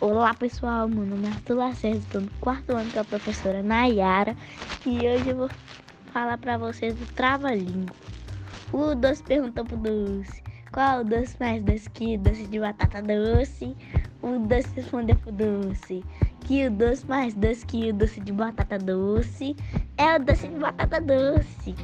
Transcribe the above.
Olá pessoal, meu nome é Arthur Lacerda, estou no quarto ano com a professora Nayara e hoje eu vou falar para vocês do trava-língua. O doce perguntou pro doce, qual é o doce mais doce que o doce de batata doce? O doce respondeu pro doce, que o doce mais doce que o doce de batata doce é o doce de batata doce.